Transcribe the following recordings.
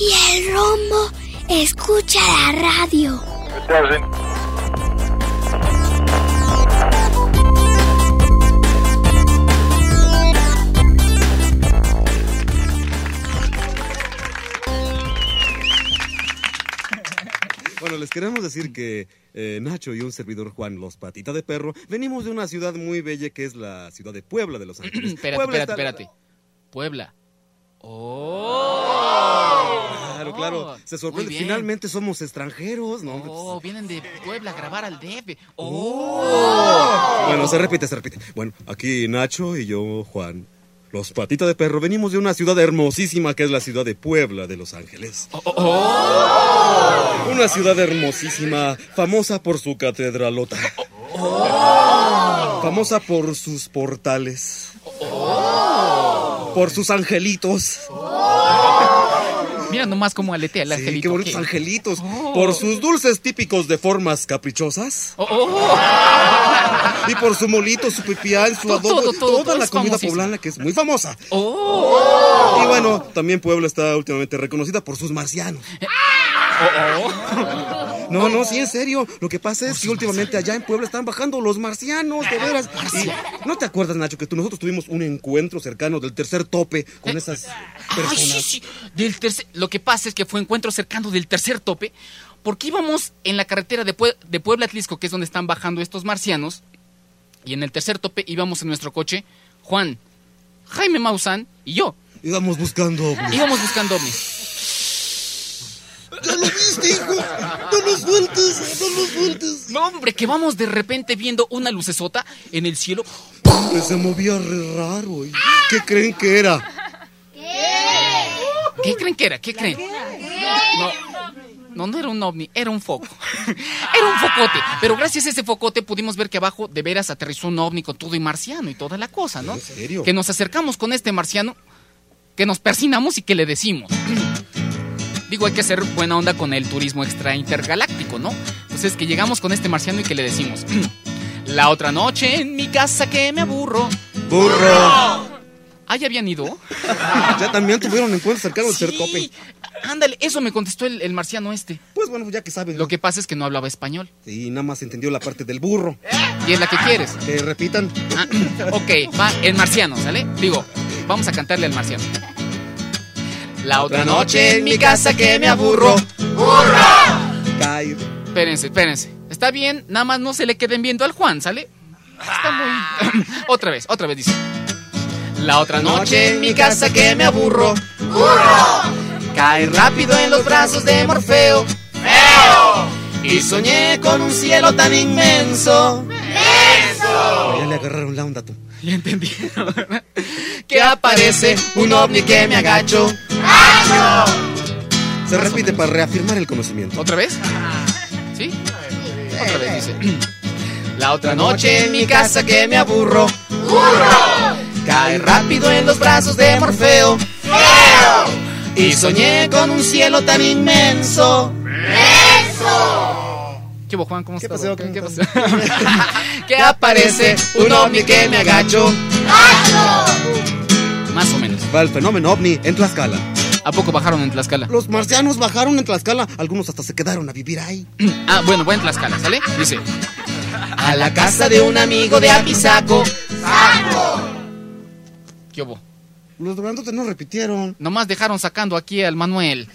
Y el rombo escucha la radio. Bueno, les queremos decir que eh, Nacho y un servidor Juan, los patita de perro, venimos de una ciudad muy bella que es la ciudad de Puebla de Los Ángeles. espérate, Puebla espérate, está- espérate. Puebla. ¡Oh! Claro, claro. Se Muy sorprende. Finalmente somos extranjeros, ¿no? Oh, vienen de Puebla a grabar al DF. ¡Oh! Bueno, se repite, se repite. Bueno, aquí Nacho y yo, Juan, los patita de perro, venimos de una ciudad hermosísima que es la ciudad de Puebla de Los Ángeles. Oh, Una ciudad hermosísima, famosa por su catedralota. Famosa por sus portales. Por sus angelitos. Mira nomás cómo aletea el Sí, angelito. qué bonitos ¿Qué? angelitos. Oh. Por sus dulces típicos de formas caprichosas. Oh, oh. Y por su molito, su pipián, su Todo, adobo, todo, todo, toda la comida famosísimo. poblana que es muy famosa. Oh. Y bueno, también Puebla está últimamente reconocida por sus marcianos. No, no, sí, en serio. Lo que pasa es que últimamente allá en Puebla están bajando los marcianos, de veras. Y, ¿No te acuerdas, Nacho, que tú, nosotros tuvimos un encuentro cercano del tercer tope con esas Ay, personas? sí, sí. Del tercer, lo que pasa es que fue encuentro cercano del tercer tope, porque íbamos en la carretera de, Pue- de Puebla Atlisco, que es donde están bajando estos marcianos, y en el tercer tope íbamos en nuestro coche, Juan, Jaime Maussan y yo. Íbamos buscando. Íbamos buscando ovnis. ¡Ya lo viste, hijo! ¡No lo sueltes! ¡No lo sueltes! No, hombre, que vamos de repente viendo una lucesota en el cielo. Se movía re raro. ¿y ¿Qué creen que era? ¿Qué creen que era? ¿Qué creen? No, no, no era un ovni, era un foco. Era un focote. Pero gracias a ese focote pudimos ver que abajo de veras aterrizó un ovni con todo y marciano y toda la cosa, ¿no? ¿En serio? Que nos acercamos con este marciano, que nos persinamos y que le decimos. Digo, hay que ser buena onda con el turismo extra intergaláctico, ¿no? Entonces que llegamos con este marciano y que le decimos. La otra noche en mi casa que me aburro. ¡Burro! Ah, ya habían ido. Ya también tuvieron encuentros cercanos Sí. Ándale, eso me contestó el, el marciano este. Pues bueno, ya que saben. Lo que pasa es que no hablaba español. Sí, nada más entendió la parte del burro. Y es la que quieres. Que repitan. Ah, ok, va el marciano, ¿sale? Digo, vamos a cantarle al marciano. La otra noche en mi casa que me aburro. Caer. Espérense, espérense. Está bien, nada más no se le queden viendo al Juan, ¿sale? Está muy... otra vez, otra vez dice. La otra noche en mi casa que me aburro. Cae rápido en los brazos de Morfeo. Y soñé con un cielo tan inmenso. Ya le agarraron la onda tú. Ya entendí. Que aparece un ovni que me agacho. Se repite para reafirmar el conocimiento. ¿Otra vez? ¿Sí? Otra vez dice. La otra noche en mi casa que me aburro. Cae rápido en los brazos de Morfeo. Y soñé con un cielo tan inmenso. ¿Qué hubo, Juan? ¿Cómo ¿Qué estás? pasó? ¿Qué, ¿Cómo qué pasó? que aparece un ovni que me agacho. Más o menos. Va el fenómeno ovni en Tlaxcala. ¿A poco bajaron en Tlaxcala? Los marcianos bajaron en Tlaxcala. Algunos hasta se quedaron a vivir ahí. Ah, bueno, buen Tlaxcala, ¿sale? Dice. A la casa de un amigo de Apizaco. ¿Qué hubo? Los grandotes no repitieron. Nomás dejaron sacando aquí al Manuel.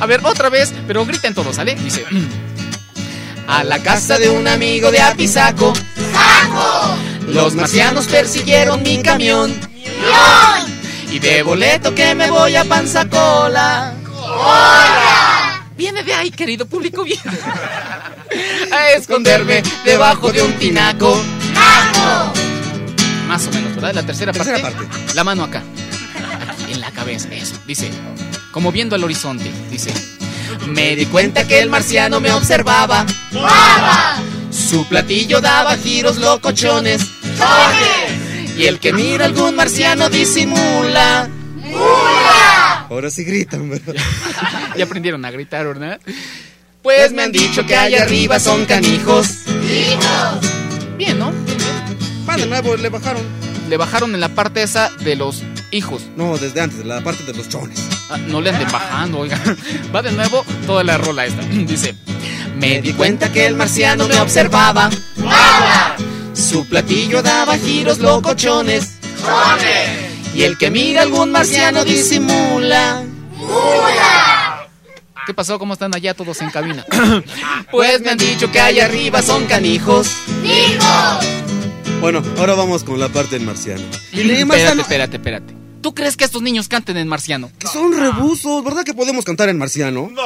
A ver, otra vez, pero griten todos, ¿sale? Dice. A la casa de un amigo de Apizaco. Los marcianos persiguieron mi camión. Y de boleto que me voy a Panzacola. Viene de ahí, querido público, viene. A esconderme debajo de un tinaco. Más o menos, ¿verdad? la tercera, Tercera parte. parte. La mano acá. Aquí, en la cabeza, eso. Dice, como viendo al horizonte, dice. Me di cuenta que el marciano me observaba. Su platillo daba giros locochones. Y el que mira algún marciano disimula. Ahora sí gritan, ¿verdad? Ya aprendieron a gritar, ¿verdad? Pues me han dicho que allá arriba son canijos. Bien, ¿no? Va de nuevo, le bajaron. Le bajaron en la parte esa de los hijos. No, desde antes, de la parte de los chones. Ah, no le anden bajando, oiga. Va de nuevo toda la rola esta. Dice, me di cuenta que el marciano me observaba. Su platillo daba giros locochones. Y el que mira algún marciano disimula. ¿Qué pasó? ¿Cómo están allá todos en cabina? pues me han dicho que allá arriba son canijos. Bueno, ahora vamos con la parte del marciano. Y le Espérate, marciano, espérate, espérate. ¿Tú crees que estos niños canten en marciano? que son rebusos, ¿verdad que podemos cantar en marciano? No.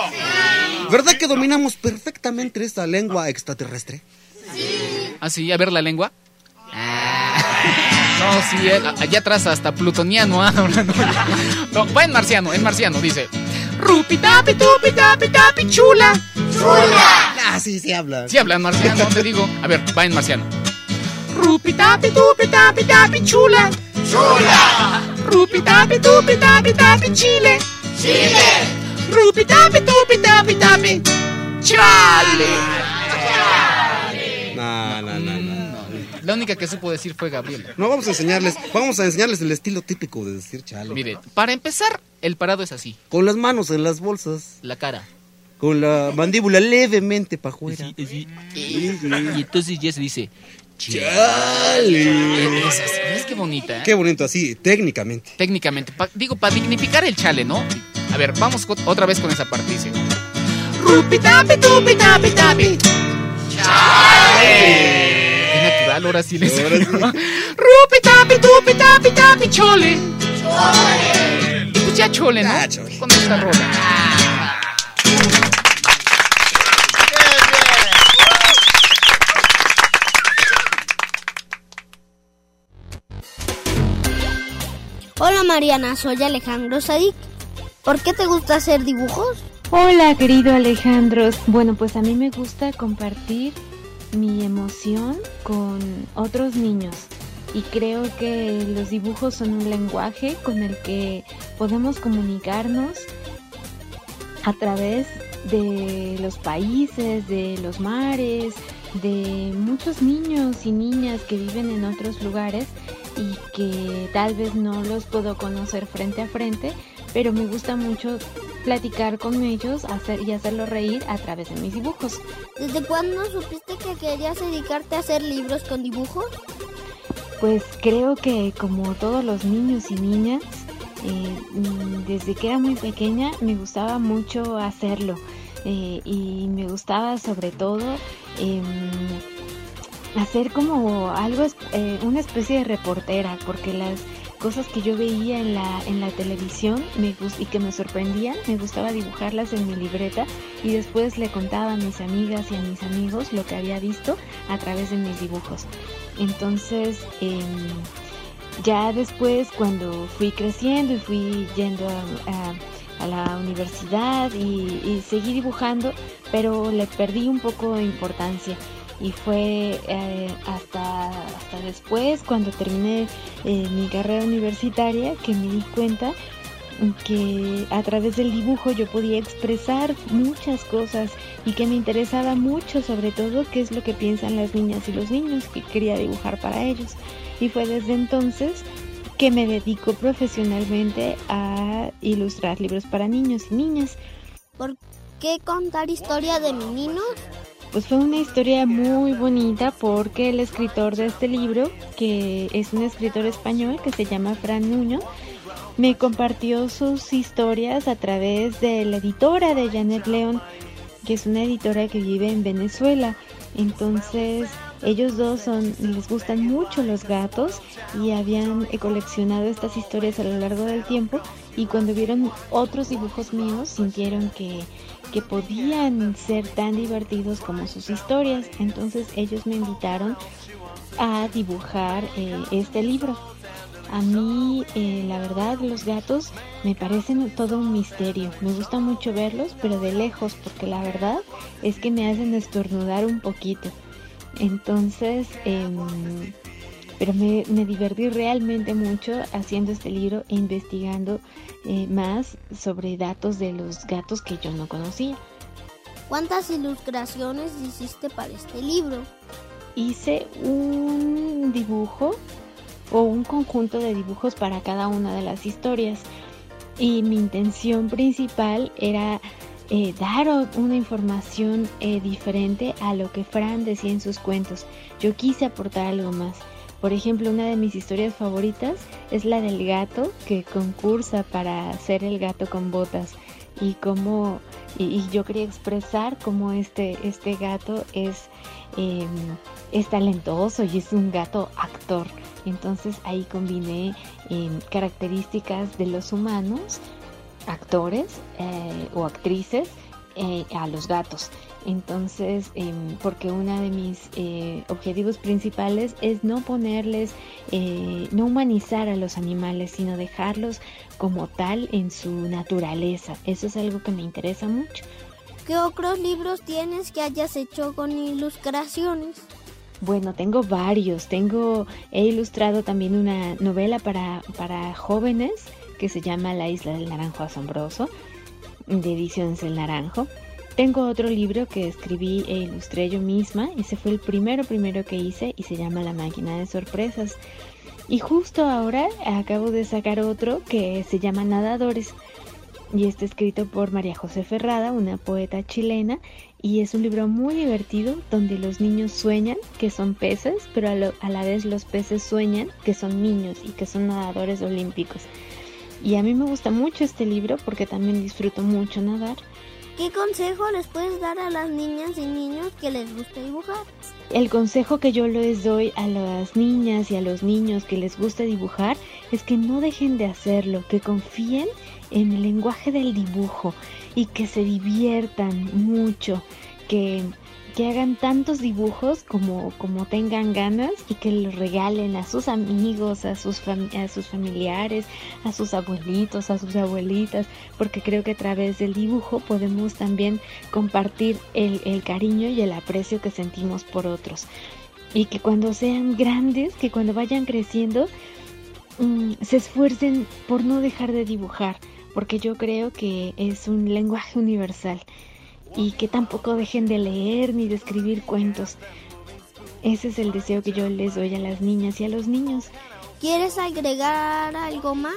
¿Verdad que dominamos perfectamente esta lengua extraterrestre? ¿Ah, sí? A ver la lengua. No, sí, eh, allá atrás hasta plutoniano. ah, no. No, va en marciano, en marciano, dice. Rupi tapi tupi tapi tapi chula. Ah, sí, sí habla. Sí hablan marciano, te digo. A ver, va en marciano. Rupi tapi tupi tapi tapi chula. Chula. Rupi tapi tupi tapi tapi chile. Chile. Rupi tapi tupi tapi tapi chale. No, no, no, no. La única que supo decir fue Gabriela. No, vamos a enseñarles, vamos a enseñarles el estilo típico de decir chale. Mire, para empezar, el parado es así, Con las manos en las bolsas, la cara. con la mandíbula levemente para afuera. Y, entonces ya se dice, Chale. es así, ¿ves qué bonita? eh? Qué bonito así, técnicamente. Técnicamente, pa- digo, para dignificar el chale, ¿no? A ver, vamos otra vez con esa parte, dice. Rupi tapi tupi tapi tapi. Chale. Qué natural, ahora sí les Ahora sí. Rupi tapi tupi tapi tapi chole. Chole. Y pues ya chole, ¿no? Ya, chole. Con esta rola. Hola Mariana, soy Alejandro Sadik. ¿Por qué te gusta hacer dibujos? Hola, querido Alejandro. Bueno, pues a mí me gusta compartir mi emoción con otros niños y creo que los dibujos son un lenguaje con el que podemos comunicarnos a través de los países, de los mares, de muchos niños y niñas que viven en otros lugares y que tal vez no los puedo conocer frente a frente, pero me gusta mucho platicar con ellos hacer, y hacerlos reír a través de mis dibujos. ¿Desde cuándo supiste que querías dedicarte a hacer libros con dibujos? Pues creo que como todos los niños y niñas, eh, desde que era muy pequeña me gustaba mucho hacerlo eh, y me gustaba sobre todo em, hacer como algo, eh, una especie de reportera, porque las cosas que yo veía en la, en la televisión me y que me sorprendían, me gustaba dibujarlas en mi libreta y después le contaba a mis amigas y a mis amigos lo que había visto a través de mis dibujos. Entonces, em, ya después cuando fui creciendo y fui yendo a la universidad y, y seguí dibujando, pero le perdí un poco de importancia. Y fue eh, hasta, hasta después, cuando terminé eh, mi carrera universitaria, que me di cuenta que a través del dibujo yo podía expresar muchas cosas y que me interesaba mucho sobre todo qué es lo que piensan las niñas y los niños que quería dibujar para ellos. Y fue desde entonces que me dedico profesionalmente a ilustrar libros para niños y niñas. ¿Por qué contar historia de meninos? Pues fue una historia muy bonita porque el escritor de este libro, que es un escritor español que se llama Fran Nuño, me compartió sus historias a través de la editora de Janet León, que es una editora que vive en Venezuela. Entonces, ellos dos son, les gustan mucho los gatos y habían coleccionado estas historias a lo largo del tiempo y cuando vieron otros dibujos míos sintieron que, que podían ser tan divertidos como sus historias. Entonces ellos me invitaron a dibujar eh, este libro. A mí, eh, la verdad, los gatos me parecen todo un misterio. Me gusta mucho verlos, pero de lejos, porque la verdad es que me hacen estornudar un poquito. Entonces, em, pero me, divertí realmente mucho haciendo este libro e investigando eh, más sobre datos de los gatos que yo no conocía. ¿Cuántas ilustraciones hiciste para este libro? Hice un dibujo o un conjunto de dibujos para cada una de las historias y mi intención principal era eh, dar una información eh, diferente a lo que Fran decía en sus cuentos. Yo quise aportar algo más. Por ejemplo, una de mis historias favoritas es la del gato que concursa para ser el gato con botas y cómo y, yo quería expresar cómo este este gato es em, es talentoso y es un gato actor. Entonces ahí combiné em, características de los humanos, actores eh, o actrices, eh, a los gatos. Entonces, em, porque uno de mis eh, objetivos principales es no ponerles, no humanizar a los animales, sino dejarlos como tal en su naturaleza. Eso es algo que me interesa mucho. ¿Qué otros libros tienes que hayas hecho con ilustraciones? Bueno, tengo varios. Tengo, he ilustrado también una novela para, para jóvenes que se llama La Isla del Naranjo Asombroso, de Ediciones El Naranjo. Tengo otro libro que escribí e ilustré yo misma. Ese fue el primero, primero que hice y se llama La Máquina de Sorpresas. Y justo ahora acabo de sacar otro que se llama Nadadores y está escrito por María José Ferrada, una poeta chilena, y es un libro muy divertido donde los niños sueñan que son peces, pero a, la vez los peces sueñan que son niños y que son nadadores olímpicos. Y a mí me gusta mucho este libro porque también disfruto mucho nadar. ¿Qué consejo les puedes dar a las niñas y niños que les gusta dibujar? El consejo que yo les doy a las niñas y a los niños que les gusta dibujar es que no dejen de hacerlo, que confíen en el lenguaje del dibujo y que se diviertan mucho, que, que hagan tantos dibujos como, como tengan ganas y que los regalen a sus amigos, a sus, familiares, a sus abuelitos, a sus abuelitas, porque creo que a través del dibujo podemos también compartir el, el cariño y el aprecio que sentimos por otros. Y que cuando sean grandes, que cuando vayan creciendo, mm, se esfuercen por no dejar de dibujar porque yo creo que es un lenguaje universal y que tampoco dejen de leer ni de escribir cuentos. Ese es el deseo que yo les doy a las niñas y a los niños. ¿Quieres agregar algo más?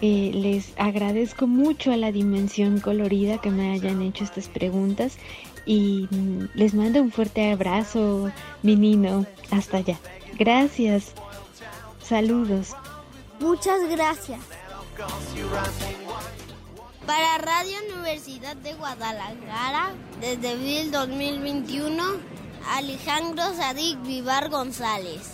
Eh, les agradezco mucho a la dimensión colorida que me hayan hecho estas preguntas y mm, les mando un fuerte abrazo, menino. Hasta allá. Gracias. Saludos. Muchas gracias. Para Radio Universidad de Guadalajara, desde el 2021, Alejandro Sadik Vivar González.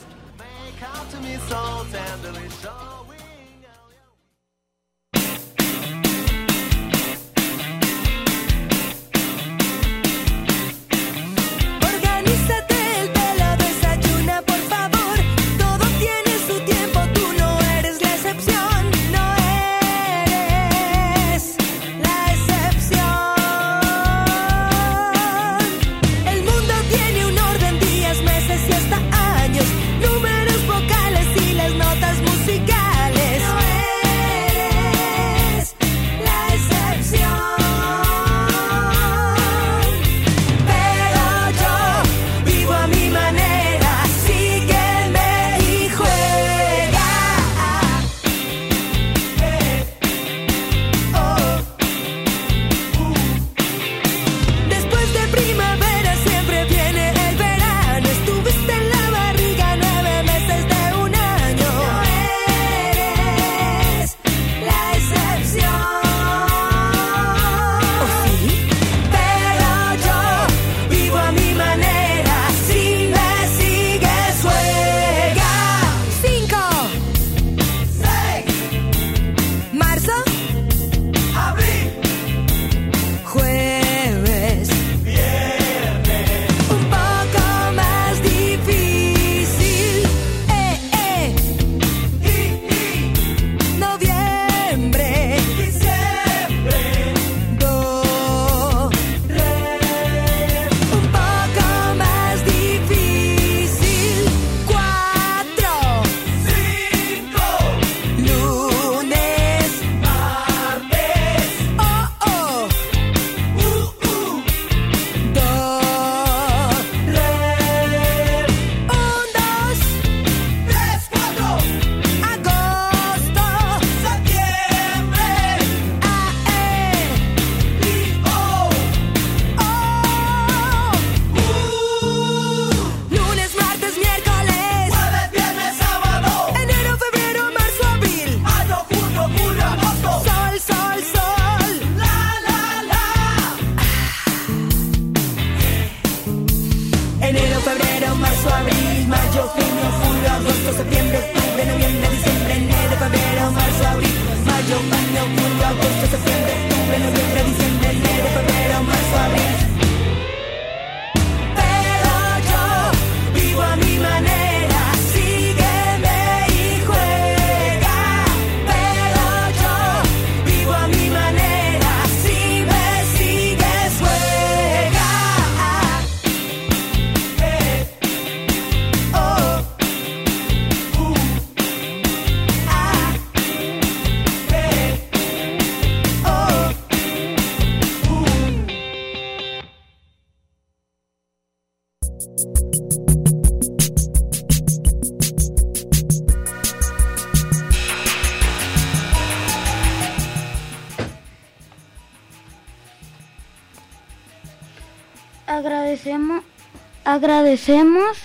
Agradecemos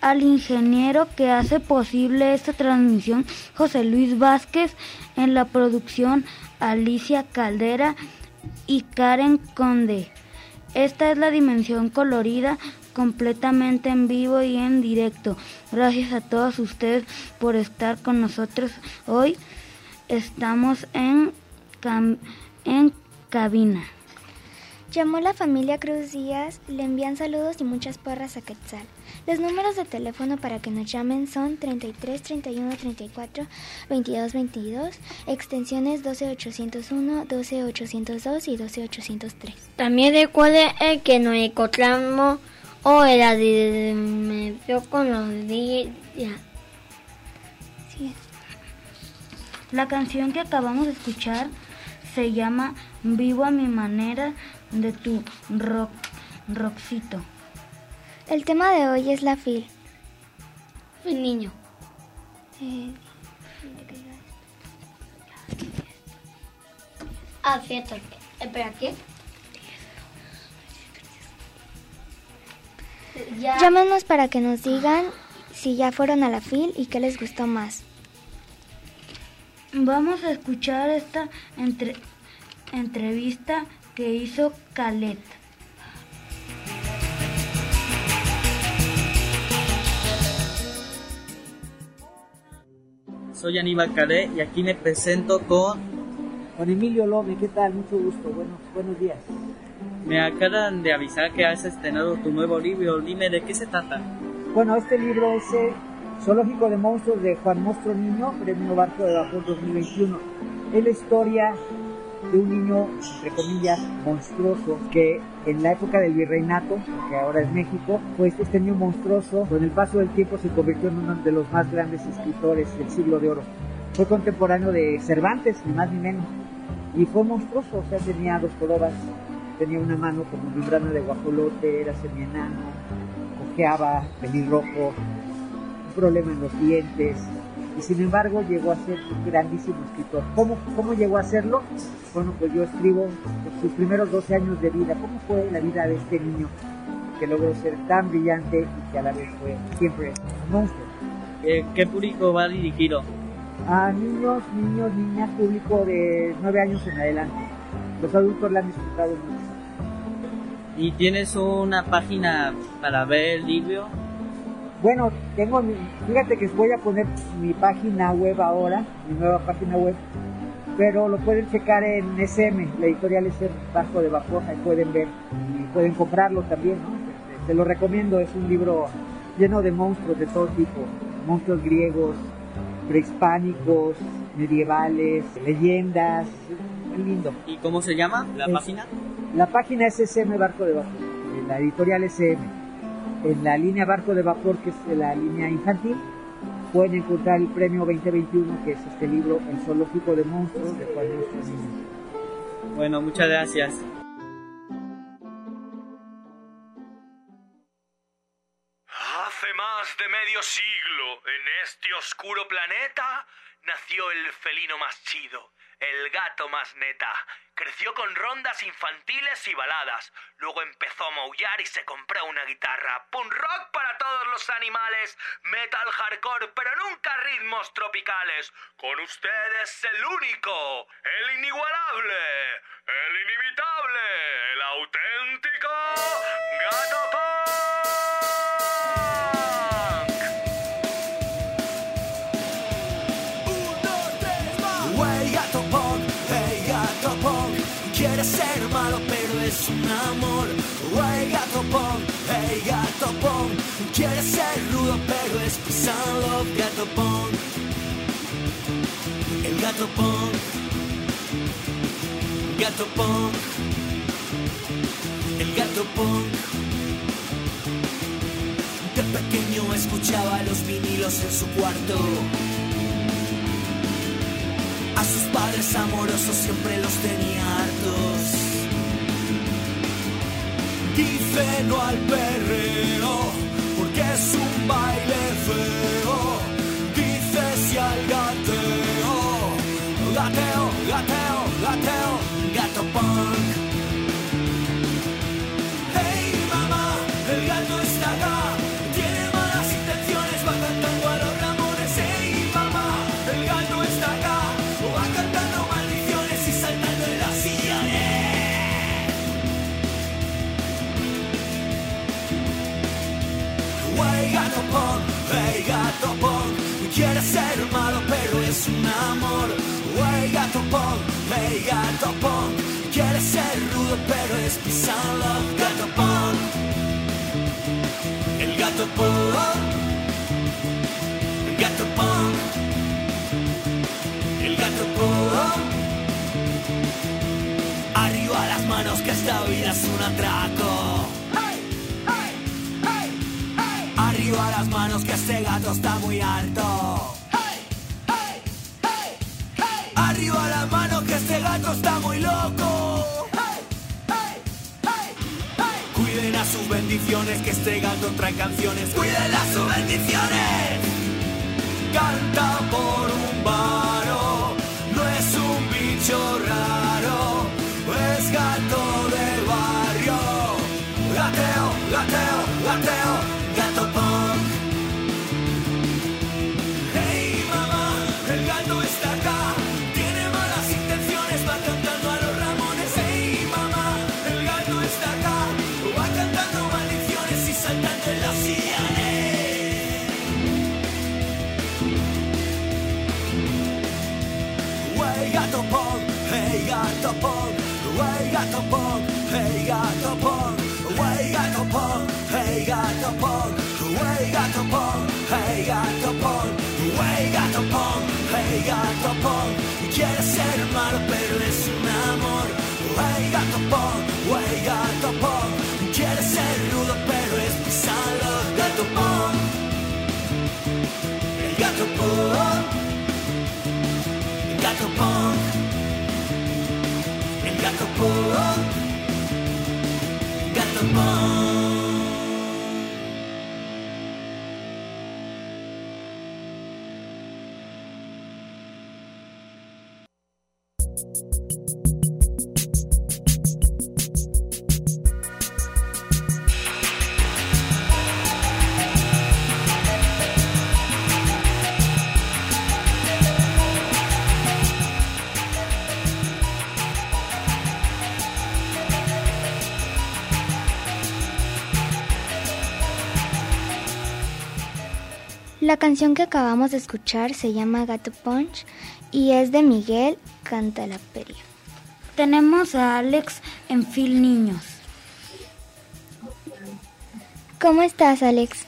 al ingeniero que hace posible esta transmisión, José Luis Vázquez, en la producción Alicia Caldera y Karen Conde. Esta es la dimensión colorida completamente en vivo y en directo. Gracias a todos ustedes por estar con nosotros hoy. Estamos en, en cabina. Llamó la familia Cruz Díaz, le envían saludos y muchas porras a Quetzal. Los números de teléfono para que nos llamen son 33 31 34 22 22, extensiones 12 801, 12 802 y 12 803. También recuerde el que nos encontramos hoy la dimensión con los días. La canción que acabamos de escuchar se llama Vivo a mi manera de tu rock, rockcito. El tema de hoy es la FIL. Un niño. Eh, Ah, cierto. Espera, ¿qué? Ya. Llámenos para que nos digan si ya fueron a la FIL y qué les gustó más. Vamos a escuchar esta entre- entrevista que hizo Calet. Soy Aníbal Calé y aquí me presento con... Juan Emilio Lome, ¿qué tal? Mucho gusto, buenos, buenos días. Me acaban de avisar que has estrenado tu nuevo libro. Dime, ¿de qué se trata? Bueno, este libro es eh, Zoológico de Monstruos de Juan Monstruo Niño, Premio Barco de Vapor 2021. Es la historia de un niño, entre comillas, monstruoso, que en la época del virreinato, que ahora es México, pues este niño monstruoso, con el paso del tiempo se convirtió en uno de los más grandes escritores del siglo de oro. Fue contemporáneo de Cervantes, ni más ni menos, y fue monstruoso, o sea, tenía dos jorobas, tenía una mano como membrana de guajolote, era semienano, cojeaba, pelirrojo, un problema en los dientes, y sin embargo llegó a ser un grandísimo escritor. ¿Cómo, cómo llegó a serlo? Bueno, pues yo escribo sus primeros 12 años de vida, cómo fue la vida de este niño que logró ser tan brillante y que a la vez fue siempre un monstruo. Eh, ¿Qué público va dirigido? A niños, niños, niñas, público de 9 años en adelante. Los adultos la han disfrutado mucho. ¿Y tienes una página para ver el libro? Bueno, tengo, fíjate que voy a poner mi página web ahora, mi nueva página web, pero lo pueden checar en SM, la editorial SM Barco de Vapor, ahí pueden ver y pueden comprarlo también, ¿no? Este, Se lo recomiendo, es un libro lleno de monstruos de todo tipo, monstruos griegos, prehispánicos, medievales, leyendas, muy lindo. ¿Y cómo se llama la Es- página? La página es SM Barco de Vapor, la editorial SM. En la línea Barco de Vapor, que es la línea infantil, pueden encontrar el premio 2021, que es este libro, El Zoológico de Monstruos, de Juan Niño. Bueno, muchas gracias. Hace más de medio siglo, en este oscuro planeta, nació el felino más chido, el gato más neta. Creció con rondas infantiles y baladas. Luego empezó a maullar y se compró una guitarra. Punk rock para todos los animales, metal hardcore, pero nunca ritmos tropicales. Con ustedes el único, el inigualable, el inimitable, un amor. Hey gato pong, hey gato pong. Quiere ser rudo, pero es pisado. Gato pong, el gato pong, gato pong, el gato pong. De pequeño escuchaba los vinilos en su cuarto. A sus padres amorosos siempre los tenía hartos. Dice no al perreo, porque es un baile feo. Dice sí al gateo, gateo, gateo, gateo, gato punk. Malo, pero es un amor. Hey gato pong, hey gato pong. Quiere ser rudo, pero es pisado. Gato pong, el gato pong, el gato pong, el gato pong. Arriba las manos que esta vida es un atraco. Arriba las manos que este gato está muy alto. Este gato está muy loco. Cuiden a sus bendiciones que este gato trae canciones. Cuiden a sus bendiciones. Canta por un varo. No es un bicho raro. Atapong, hey Atapong, way Atapong, hey Atapong, way Atapong, hey Atapong, way Atapong, hey Atapong. Quieres ser hermano, pero es un amor. Way Atapong, way Atapong. Quieres ser rudo, pero es mi salo. Gatapong, el Gatapong. La canción que acabamos de escuchar se llama Gato Punch y es de Miguel Cantalaperia. Tenemos a Alex en Phil Niños. ¿Cómo estás, Alex?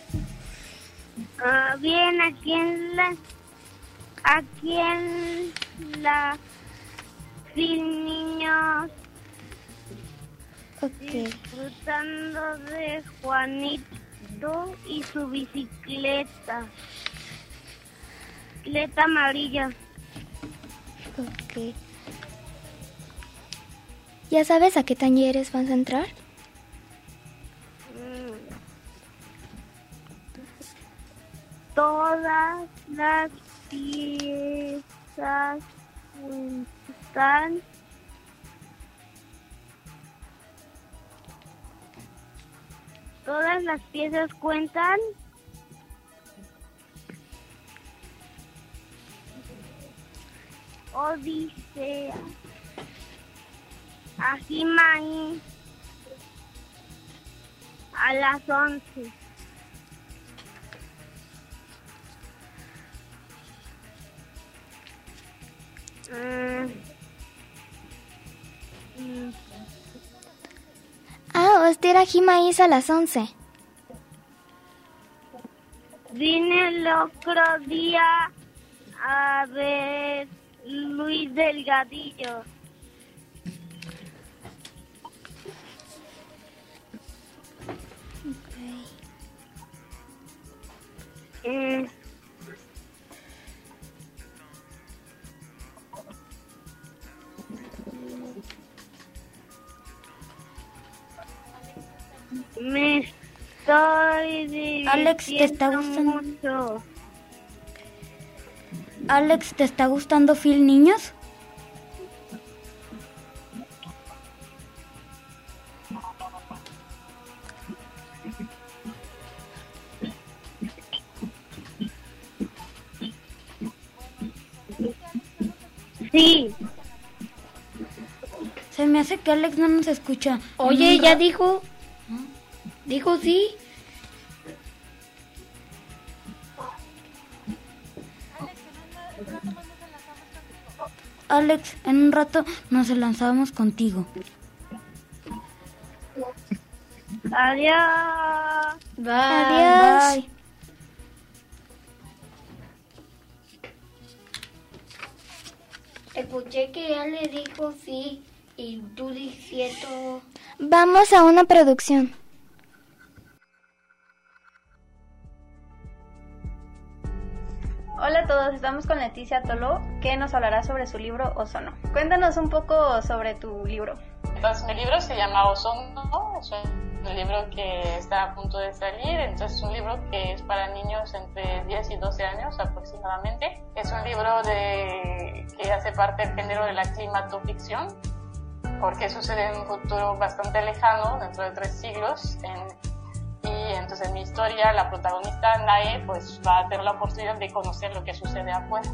Ah, bien, aquí en la. Aquí en la. Sin niños. Disfrutando de Juanito y su bicicleta. Bicicleta amarilla. ¿Ya sabes a qué talleres vas a entrar? Mm. Todas las piezas están Todas las piezas cuentan. Odisea. Ajimaí. A las once. Mm. Mm. asistir a Jimaís a las 11. Vine el otro día a ver Luis Delgadillo. Me estoy Alex, ¿te está gustando? mucho. Alex, ¿te está gustando Phil Niños? Sí. Se me hace que Alex no nos escucha. Oye, Mm, ya dijo. Dijo sí. Alex, en un rato nos lanzamos contigo. Adiós. Bye. Adiós. Bye. Escuché que ya le dijo sí y tú diciendo... Vamos a una producción. Hola a todos, estamos con Leticia Toló, que nos hablará sobre su libro Ozono. Cuéntanos un poco sobre tu libro. Entonces, mi libro se llama Ozono, es un libro que está a punto de salir, entonces es un libro que es para niños entre 10 y 12 años aproximadamente. Es un libro de, que hace parte del género de la climatoficción, porque sucede en un futuro bastante lejano, dentro de tres siglos, en y entonces en mi historia la protagonista Nae pues va a tener la oportunidad de conocer lo que sucede afuera.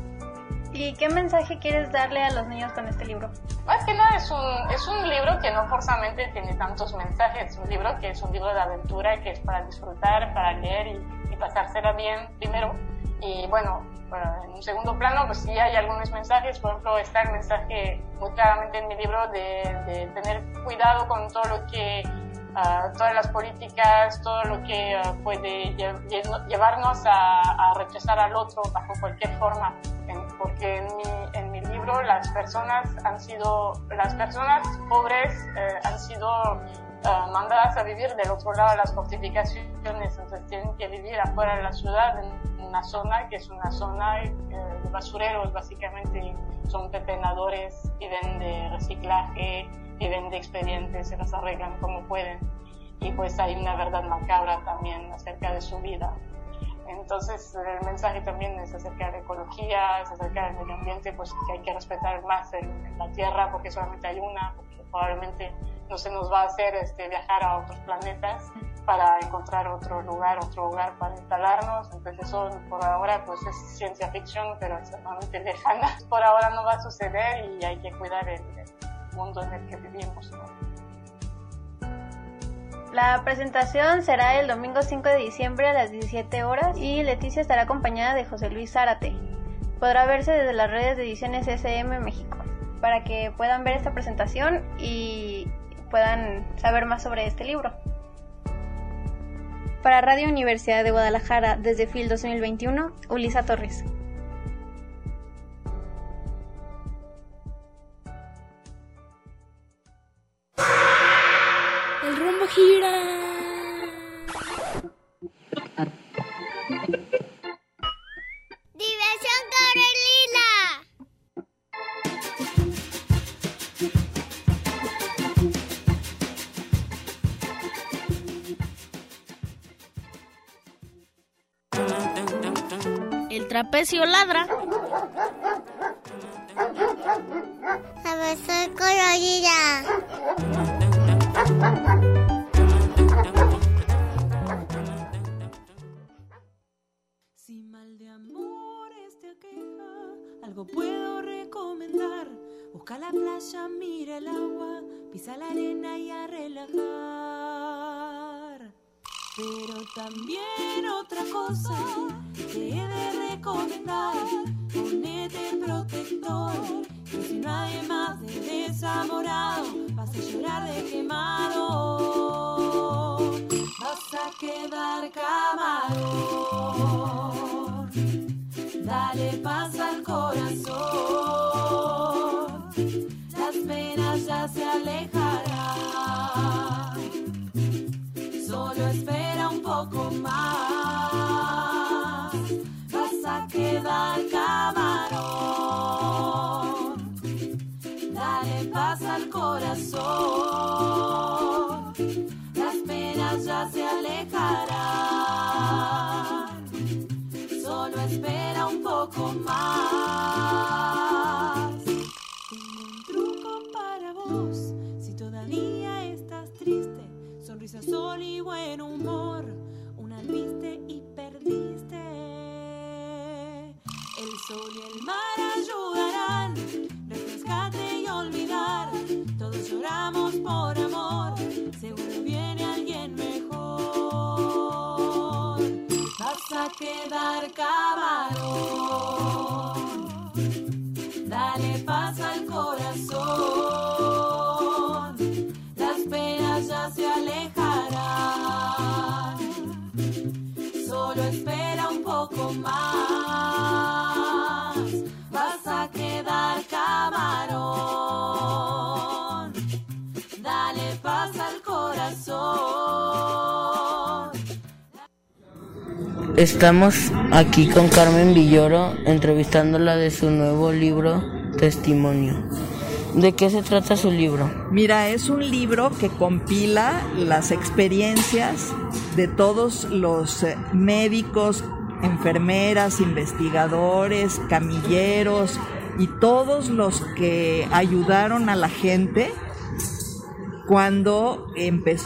¿Y qué mensaje quieres darle a los niños con este libro? Más que nada es un, es un libro que no forzosamente tiene tantos mensajes, es un libro que es un libro de aventura, que es para disfrutar, para leer y, y pasársela bien primero. Y bueno, bueno, en un segundo plano pues sí hay algunos mensajes, por ejemplo está el mensaje muy claramente en mi libro de, de tener cuidado con todo lo que Uh, todas las políticas, todo lo que uh, puede lle llevarnos a, a, rechazar al otro bajo cualquier forma. Porque en mi, libro las personas han sido, las personas pobres eh, han sido uh, mandadas a vivir del otro lado de las fortificaciones, entonces tienen que vivir afuera de la ciudad, en una zona que es una zona eh, de basureros, básicamente son pepenadores, viven de reciclaje, viven de expedientes, se las arreglan como pueden. Y pues hay una verdad macabra también acerca de su vida. Entonces el mensaje también es acerca de ecología, es acerca del medio ambiente, pues que hay que respetar más el, la Tierra porque solamente hay una, porque probablemente no se nos va a hacer este, viajar a otros planetas para encontrar otro lugar, otro lugar para instalarnos. Entonces eso por ahora pues es ciencia ficción, pero extremadamente lejana. Por ahora no va a suceder y hay que cuidar el mundo en el que vivimos. La presentación será el domingo 5 de diciembre a las 17 horas y Leticia estará acompañada de José Luis Zárate. Podrá verse desde las redes de Ediciones SM México para que puedan ver esta presentación y puedan saber más sobre este libro. Para Radio Universidad de Guadalajara desde FIL 2021, Ulisa Torres. Rumbo gira. Diversión Carolina. El trapecio ladra. Soy colorida. Si mal de amores te aqueja, algo puedo recomendar. Busca la playa, mira el agua, pisa la arena y a relajar. Pero también otra cosa te he de recomendar. Ponete protector, si no hay más de desamorado, vas a llorar de quemado. quedar camarón. Dale paz al corazón. Las penas ya se alejarán. Las penas ya se alejarán. Solo espera un poco más. Quedar camarón. Dale paz al corazón. Las penas ya se alejarán. Solo espera un poco más. Vas a quedar camarón. Dale paz al corazón. Estamos aquí con Carmen Villoro entrevistándola de su nuevo libro Testimonio. ¿De qué se trata su libro? Mira, es un libro que compila las experiencias de todos los eh, médicos, enfermeras, investigadores, camilleros y todos los que ayudaron a la gente cuando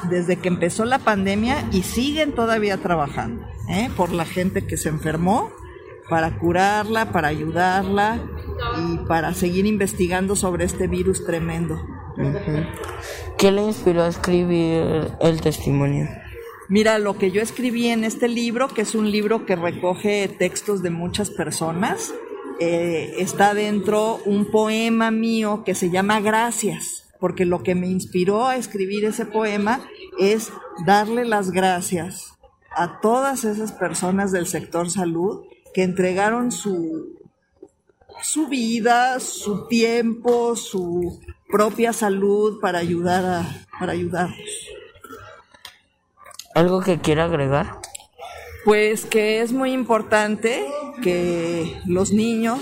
desde que empezó la pandemia y siguen todavía trabajando ¿eh? por la gente que se enfermó para curarla, para ayudarla y para seguir investigando sobre este virus tremendo. ¿Qué le inspiró a escribir el testimonio? Mira, lo que yo escribí en este libro, que es un libro que recoge textos de muchas personas, eh, está dentro un poema mío que se llama Gracias, porque lo que me inspiró a escribir ese poema es darle las gracias a todas esas personas del sector salud que entregaron su, su vida, su tiempo, su propia salud para ayudar a, para ayudarnos. ¿Algo que quiera agregar? Pues que es muy importante que los niños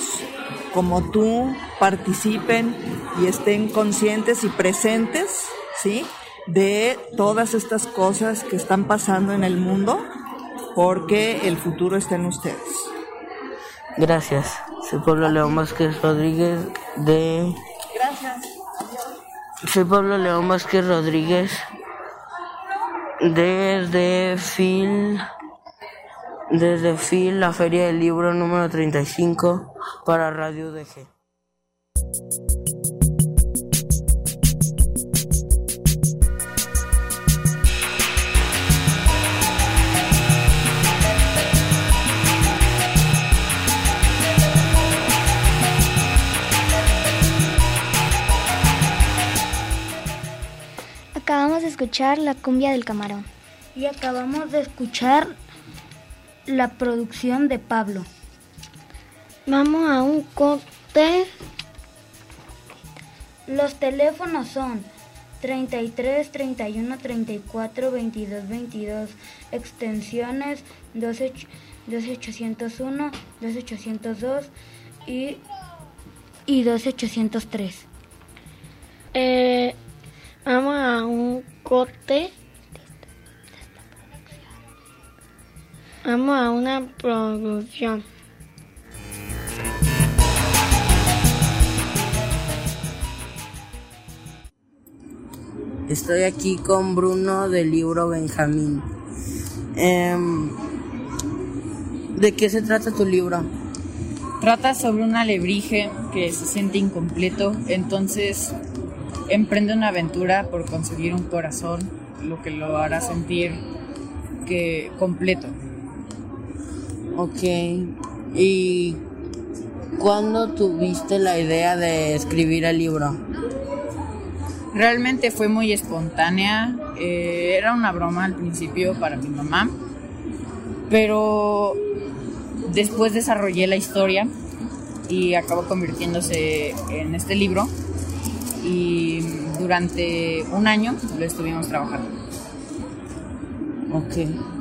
como tú participen y estén conscientes y presentes, ¿sí? De todas estas cosas que están pasando en el mundo, porque el futuro está en ustedes. Gracias. Soy Pablo León Vázquez Rodríguez de... Gracias. Soy Pablo León Vázquez Rodríguez desde FIL, desde FIL, la Feria del Libro número 35 para Radio DG. Acabamos de escuchar la cumbia del camarón. Y acabamos de escuchar la producción de Pablo. Vamos a un corte. Los teléfonos son 33 31 34 22 22, extensiones 12 12801, 12802 y, y 12803. Eh, vamos a un corte. Vamos a una producción. Estoy aquí con Bruno del libro Benjamín. Em, ¿De qué se trata tu libro? Trata sobre un alebrije que se siente incompleto, entonces emprende una aventura por conseguir un corazón, lo que lo hará sentir que completo. Ok. ¿Y cuándo tuviste la idea de escribir el libro? Realmente fue muy espontánea. Eh, era una broma al principio para mi mamá, pero después desarrollé la historia y acabó convirtiéndose en este libro y durante un año lo estuvimos trabajando. Ok.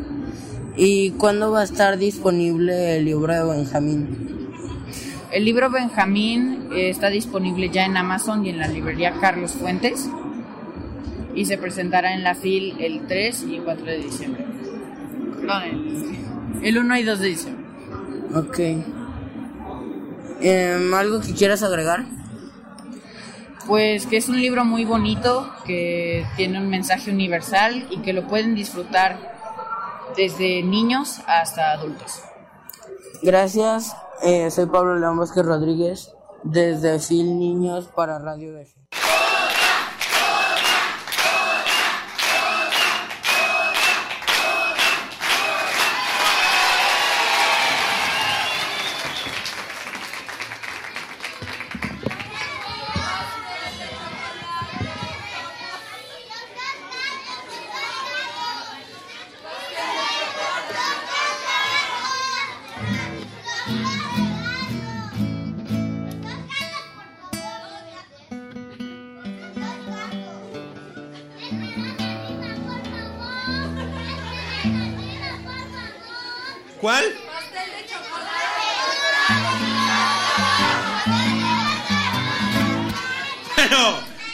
¿Y cuándo va a estar disponible el libro de Benjamín? El libro Benjamín eh, está disponible ya en Amazon y en la librería Carlos Fuentes y se presentará en la FIL el 3 y 4 de diciembre. No, el, el 1 y 2 de diciembre. Ok. Em, ¿Algo que quieras agregar? Pues que es un libro muy bonito, que tiene un mensaje universal y que lo pueden disfrutar desde niños hasta adultos. Gracias. Eh, soy Pablo León Vázquez Rodríguez desde FIL Niños para Radio DF.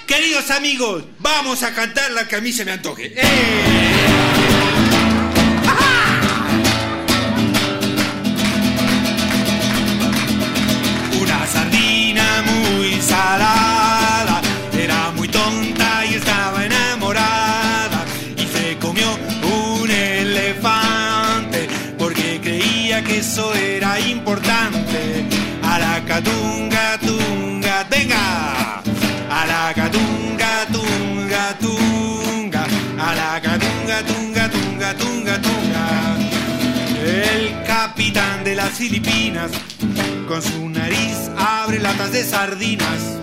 Queridos amigos, vamos a cantar la que a mí se me antoje. ¡Eh! Una sardina muy salada, Filipinas con su nariz abre latas de sardinas.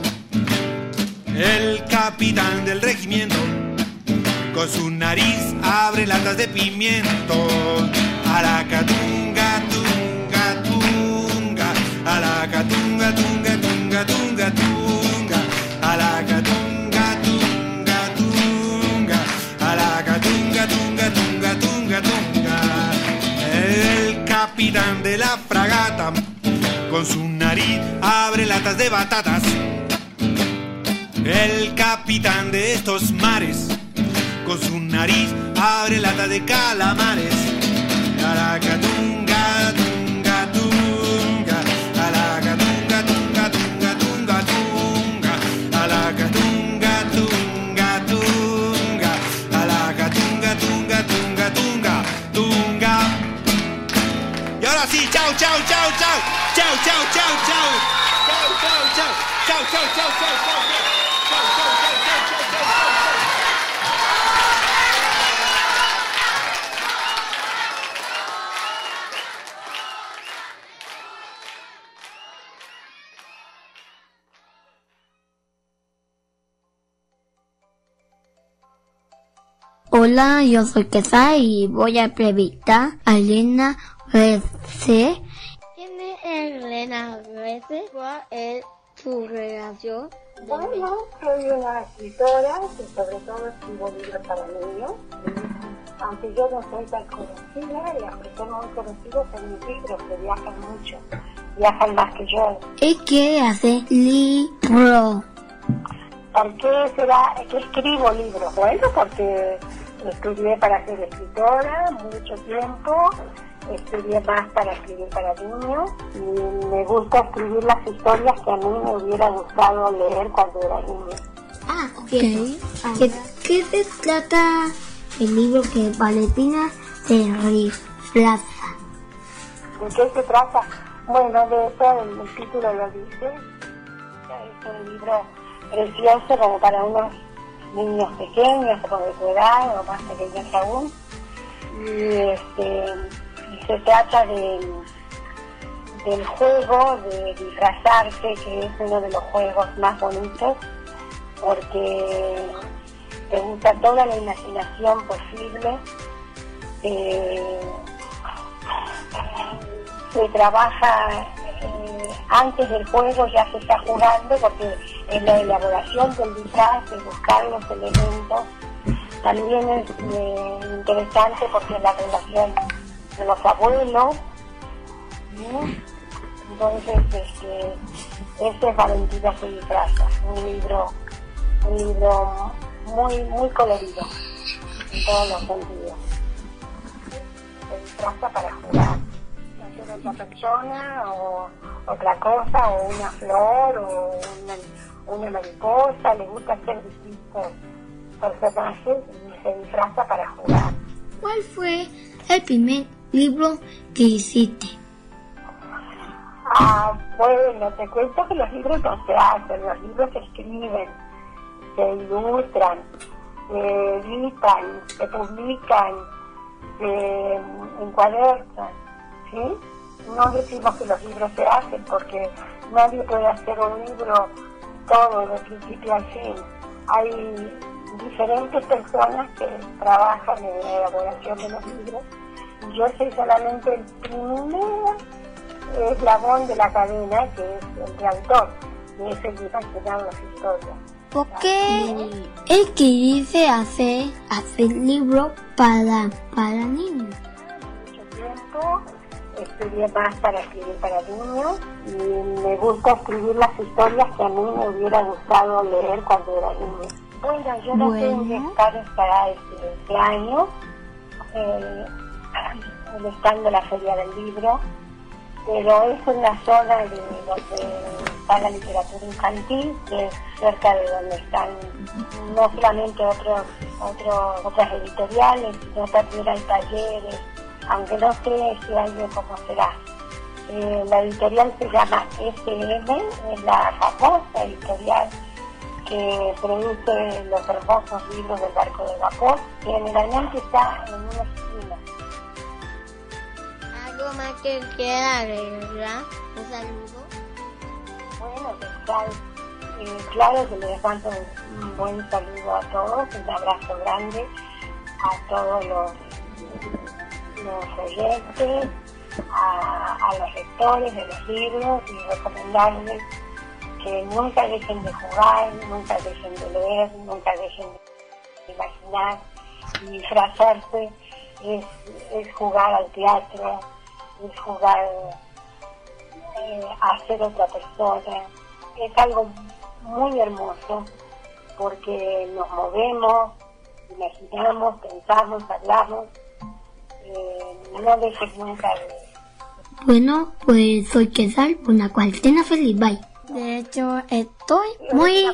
El capitán del regimiento con su nariz abre latas de pimiento. A la catunga, tunga, tunga. A la catunga, tunga, tunga, tunga, tunga. Capitán de la fragata con su nariz abre latas de batatas. El capitán de estos mares con su nariz abre latas de calamares. Aracatunga, chao, chao, chao, chao. Chao, chao, chao, chao. Hola, yo soy Kesai y voy a entrevistar a Elena Rece. ¿Quién es Elena Rece? ¿Cuál es su relación? Bueno, soy una escritora que sobre todo escribo libros para niños. Aunque yo no soy tan conocida, las personas muy conocidas son mis libros que viajan mucho. Viajan más que yo. ¿Y qué hace libro? ¿Por qué será que escribo libros? Bueno, porque estudié para ser escritora mucho tiempo, estudié más para escribir para niños y me gusta escribir las historias que a mí me hubiera gustado leer cuando era niña. Ah, ok. ¿Qué, qué se trata el libro que Valentina se reemplaza? ¿De qué se trata? Bueno, de eso el, el título lo dice. Es un libro precioso como para unos niños pequeños como de tu edad o más pequeños aún. Y, este, se trata de, del juego de disfrazarse, que es uno de los juegos más bonitos, porque se usa toda la imaginación posible, eh, se trabaja eh, antes del juego, ya se está jugando, porque en la elaboración del disfraz, de buscar los elementos, también es eh, interesante porque la relación de los abuelos, entonces este, este es Valentina se disfraza, un libro, un libro muy, muy colorido en todos los sentidos. Se disfraza para jugar, ser otra persona o otra cosa, o una flor o una, una mariposa, le gusta hacer distintos personajes y se disfraza para jugar. ¿Cuál fue el primer libro que hiciste? Ah, bueno, te cuento que los libros no se hacen, los libros se escriben, se ilustran, se editan, se publican, se encuadernan, ¿sí? No decimos que los libros se hacen porque nadie puede hacer un libro todo de principio a fin. Hay diferentes personas que trabajan en la elaboración de los libros. Yo soy solamente el primer eslabón de la cadena, que es el de autor, y es el que imaginar las historias. ¿Por qué el que dice hacer, hacer libro para, para niños? Mucho tiempo estudié más para escribir para niños y me gusta escribir las historias que a mí me hubiera gustado leer cuando era niña. Bueno, yo no Bueno. tengo estar para este, este año, eh, estando en la Feria del Libro, pero es una zona de donde está la literatura infantil, que es cerca de donde están no solamente otros, otras editoriales, sino también hay talleres, aunque no sé este año cómo será. Eh, la editorial se llama SM, es la famosa editorial que produce los hermosos libros del barco de vapor, que generalmente está en una esquina. ¿Algo más que quiera agregar? Un saludo. Bueno, pues claro, eh, claro que les mando un buen saludo a todos, un abrazo grande a todos los, los oyentes, a, los lectores de los libros y recomendarles que nunca dejen de jugar, nunca dejen de leer, nunca dejen de imaginar y disfrazarse es, es jugar al teatro, es jugar eh, a ser otra persona. Es algo muy hermoso porque nos movemos, imaginamos, pensamos, hablamos. Eh, no dejes nunca de Bueno, pues soy Quesal, una cuarentena feliz, bye. De hecho, estoy muy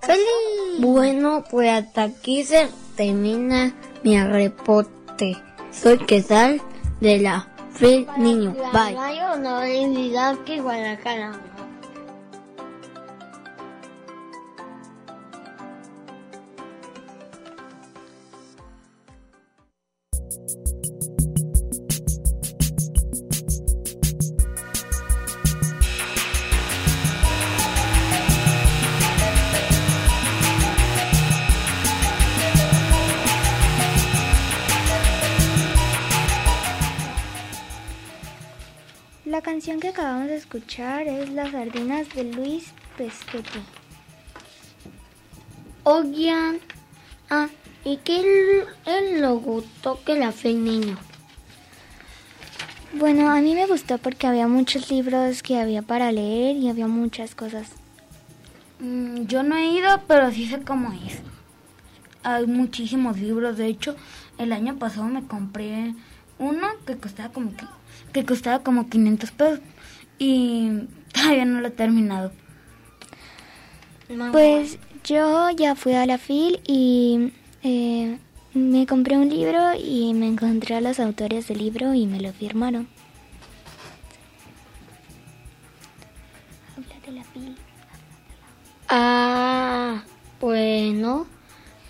feliz. Bueno, pues hasta aquí se termina mi reporte. Soy Quesal de la Free Niño, bye. Canción que acabamos de escuchar es Las sardinas de Luis Pesquetti. Oigan, ah, ¿y qué es lo gustó que la Free Niño? Bueno, a mí me gustó porque había muchos libros que había para leer y había muchas cosas. Mm, yo no he ido, pero sí sé cómo es. Hay muchísimos libros. De hecho, el año pasado me compré uno que costaba como que, costaba como 500 pesos y todavía no lo he terminado. Pues yo ya fui a la FIL y eh, me compré un libro y me encontré a los autores del libro y me lo firmaron. Habla de la FIL. Ah, bueno,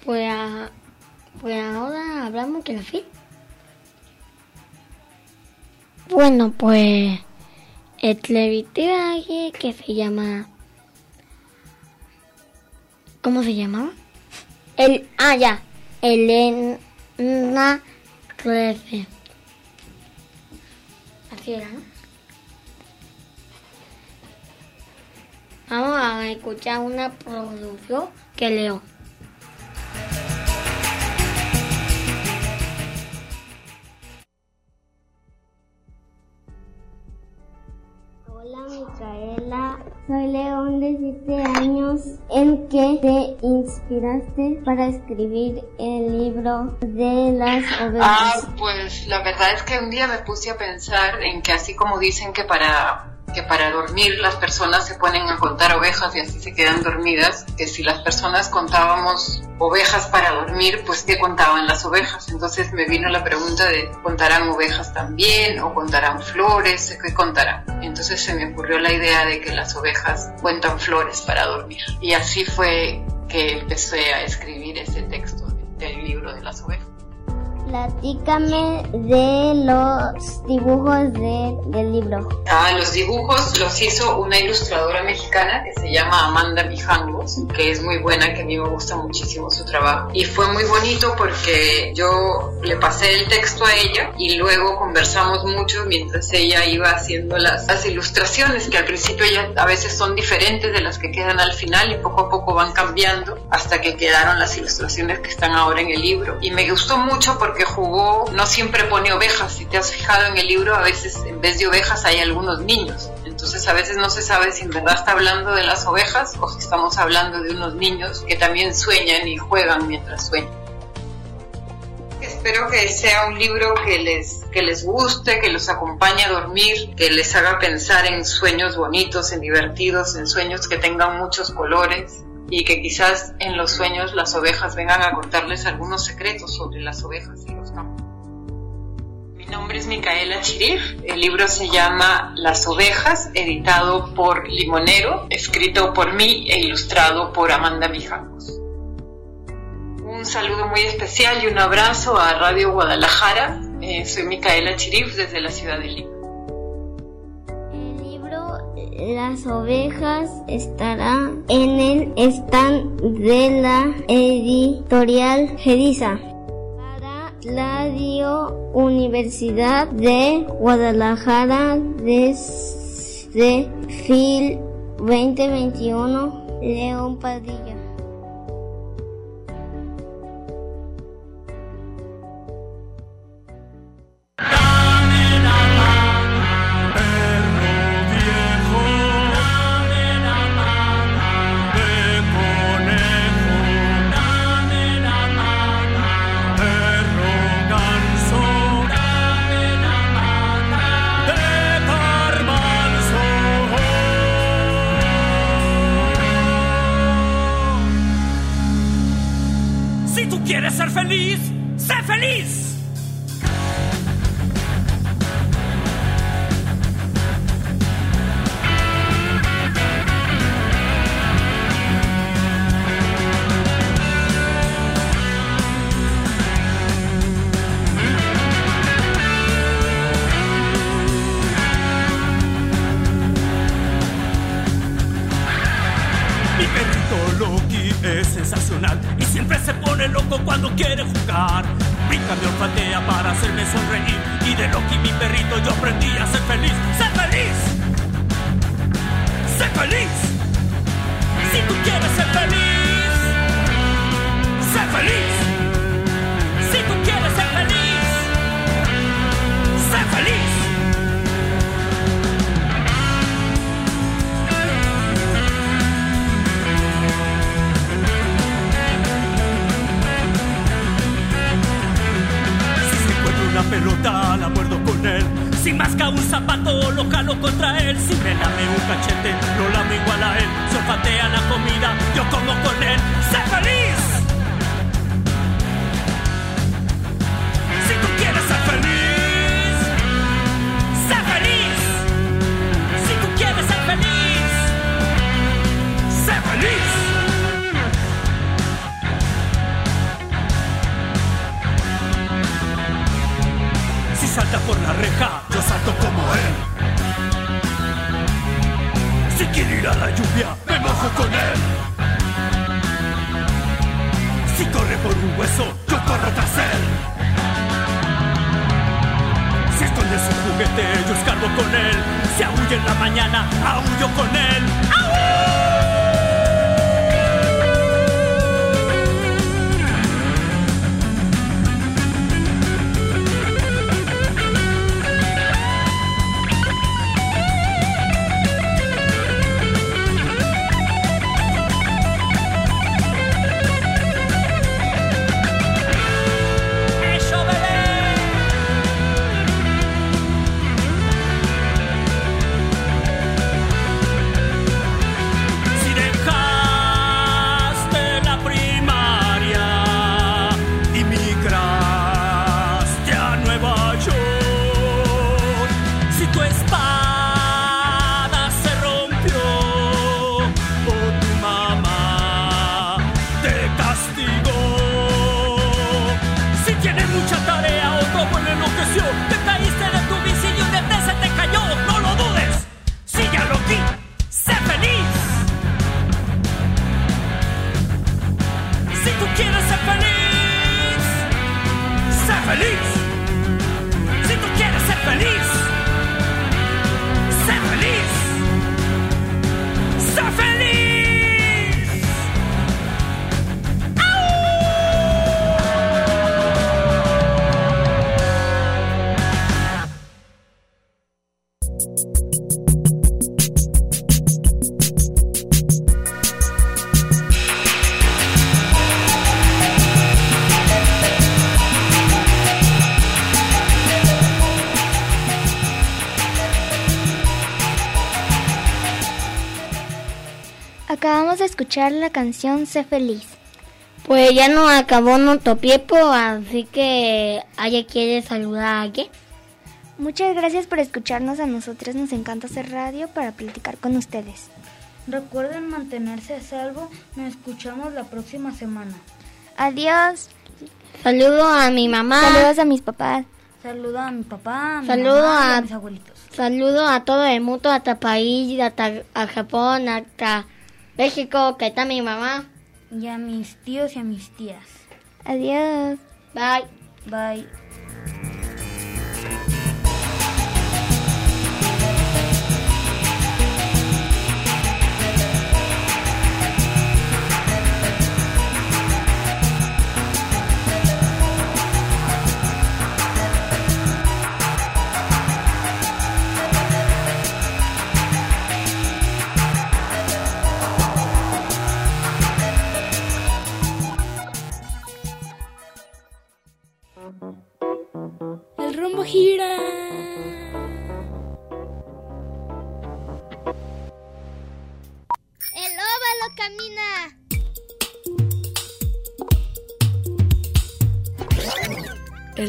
pues, pues ahora hablamos de la FIL. Bueno, pues el televidente que se llama... ¿Cómo se llamaba? El, ah, ya. Elena crece. Así era, ¿no? Vamos a escuchar una producción que leo. Soy León de 7 años. ¿En qué te inspiraste para escribir el libro de las Ah, ovejas? pues la verdad es que un día me puse a pensar en que así como dicen que para que para dormir las personas se ponen a contar ovejas y así se quedan dormidas, que si las personas contábamos ovejas para dormir, pues qué contaban las ovejas. Entonces me vino la pregunta de ¿contarán ovejas también o contarán flores? ¿Qué contarán? Entonces se me ocurrió la idea de que las ovejas cuentan flores para dormir. Y así fue que empecé a escribir ese texto del libro de las ovejas. Platícame de los dibujos de- del libro. Ah, los dibujos los hizo una ilustradora mexicana que se llama Amanda Mijangos, que es muy buena, que a mí me gusta muchísimo su trabajo. Y fue muy bonito porque yo le pasé el texto a ella y luego conversamos mucho mientras ella iba haciendo las, las ilustraciones, que al principio ya a veces son diferentes de las que quedan al final y poco a poco van cambiando hasta que quedaron las ilustraciones que están ahora en el libro. Y me gustó mucho porque jugó, no siempre pone ovejas, si te has fijado en el libro, a veces en vez de ovejas hay algunos niños. Entonces a veces no se sabe si en verdad está hablando de las ovejas o si estamos hablando de unos niños que también sueñan y juegan mientras sueñan. Espero que sea un libro que les, que les guste, que los acompañe a dormir, que les haga pensar en sueños bonitos, en divertidos, en sueños que tengan muchos colores y que quizás en los sueños las ovejas vengan a contarles algunos secretos sobre las ovejas y los campos. Mi nombre es Micaela Chirif, el libro se llama Las ovejas, editado por Limonero, escrito por mí e ilustrado por Amanda Mijangos. Un saludo muy especial y un abrazo a Radio Guadalajara. Eh, soy Micaela Chirif desde la ciudad de Lima. Las ovejas estará en el stand de la editorial Gedisa. Para Radio Universidad de Guadalajara desde FIL 2021, León Padilla. Perrito Loki es sensacional y siempre se pone loco cuando quiere jugar. Brinca, me olfatea para hacerme sonreír y de Loki mi perrito yo aprendí a ser feliz. ¡Sé feliz! ¡Sé feliz! Si tú quieres ser feliz, sé feliz. Se una pelota, la muerdo con él. Si masca un zapato, lo calo contra él. Si me lame un cachete, lo lame igual a él. Olfatea la comida, yo como con él. ¡Sé feliz! Por la reja, yo salto como él. Si quiere ir a la lluvia, me mojo con él. Si por un hueso, yo corro tras él. Si esconde su juguete, yo escarbo con él. Si aúlla en la mañana, aullo con él. Escuchar la canción Sé feliz. Pues ya no acabó nuestro tiempo, así que ¿alguien quiere saludar a alguien? Muchas gracias por escucharnos a nosotros. Nos encanta hacer radio para platicar con ustedes. Recuerden mantenerse a salvo. Nos escuchamos la próxima semana. Adiós. Saludo a mi mamá. Saludos a mis papás. Saludo a mi papá, a mi Saludo mamá y a, a mis abuelitos. saludo a todo el mundo, hasta país, hasta a Japón, hasta México, que está mi mamá. Y a mis tíos y a mis tías. Adiós. Bye. Bye.